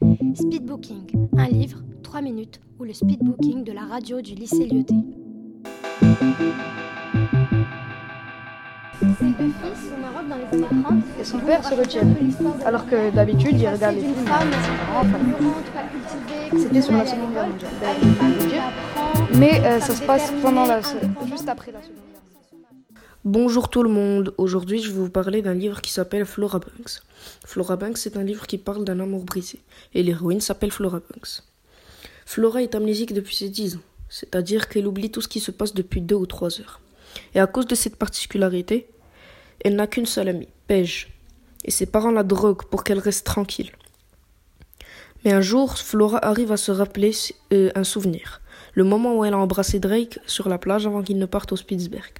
Speedbooking, un livre, 3 minutes, ou le speedbooking de la radio du lycée Lyoté. Et son père se retient. Alors que d'habitude, il regarde les films. C'était sur la Seconde Guerre mondiale. Mais euh, ça se passe pendant la, juste après la Seconde Guerre. Bonjour tout le monde, aujourd'hui je vais vous parler d'un livre qui s'appelle Flora Banks. Flora Banks c'est un livre qui parle d'un amour brisé, et l'héroïne s'appelle Flora Banks. Flora est amnésique depuis ses 10 ans, c'est-à-dire qu'elle oublie tout ce qui se passe depuis 2 ou 3 heures. Et à cause de cette particularité, elle n'a qu'une seule amie, Paige, et ses parents la droguent pour qu'elle reste tranquille. Mais un jour, Flora arrive à se rappeler euh, un souvenir, le moment où elle a embrassé Drake sur la plage avant qu'il ne parte au Spitzberg.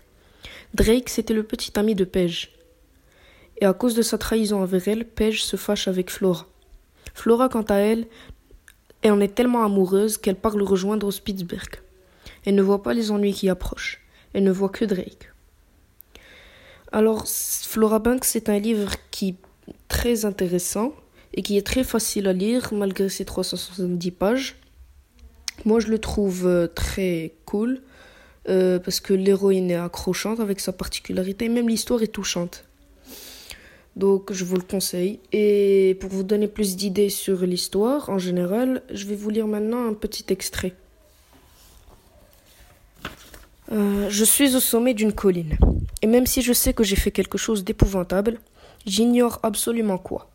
Drake, c'était le petit ami de Paige. Et à cause de sa trahison envers elle, Paige se fâche avec Flora. Flora, quant à elle, elle en est tellement amoureuse qu'elle part le rejoindre au Spitzberg. Elle ne voit pas les ennuis qui approchent. Elle ne voit que Drake. Alors, Flora Banks, c'est un livre qui est très intéressant et qui est très facile à lire malgré ses 370 pages. Moi, je le trouve euh, très cool. Euh, parce que l'héroïne est accrochante avec sa particularité, même l'histoire est touchante. Donc je vous le conseille. Et pour vous donner plus d'idées sur l'histoire en général, je vais vous lire maintenant un petit extrait. Euh, je suis au sommet d'une colline, et même si je sais que j'ai fait quelque chose d'épouvantable, j'ignore absolument quoi.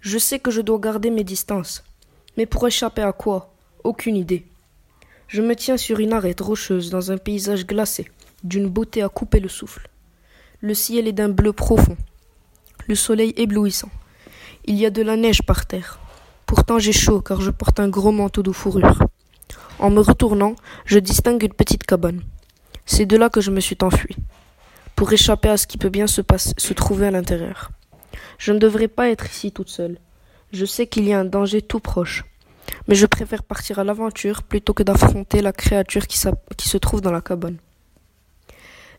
Je sais que je dois garder mes distances, mais pour échapper à quoi? Aucune idée. Je me tiens sur une arête rocheuse dans un paysage glacé, d'une beauté à couper le souffle. Le ciel est d'un bleu profond, le soleil éblouissant. Il y a de la neige par terre. Pourtant j'ai chaud car je porte un gros manteau de fourrure. En me retournant, je distingue une petite cabane. C'est de là que je me suis enfui, pour échapper à ce qui peut bien se, se trouver à l'intérieur. Je ne devrais pas être ici toute seule. Je sais qu'il y a un danger tout proche mais je préfère partir à l'aventure plutôt que d'affronter la créature qui, se trouve dans la cabane.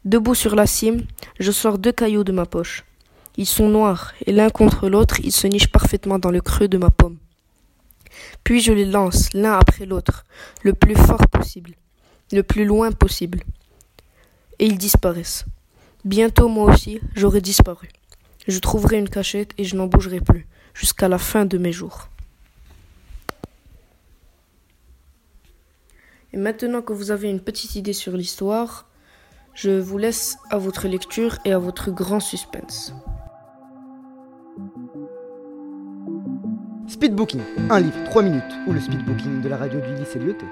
Debout sur la cime, je sors deux cailloux de ma poche. Ils sont noirs, et l'un contre l'autre, ils se nichent parfaitement dans le creux de ma pomme. Puis je les lance l'un après l'autre, le plus fort possible, le plus loin possible. Et ils disparaissent. Bientôt moi aussi, j'aurai disparu. Je trouverai une cachette et je n'en bougerai plus, jusqu'à la fin de mes jours. Et maintenant que vous avez une petite idée sur l'histoire, je vous laisse à votre lecture et à votre grand suspense. Speedbooking, un livre, 3 minutes, ou le speedbooking de la radio du lycée Lyoté.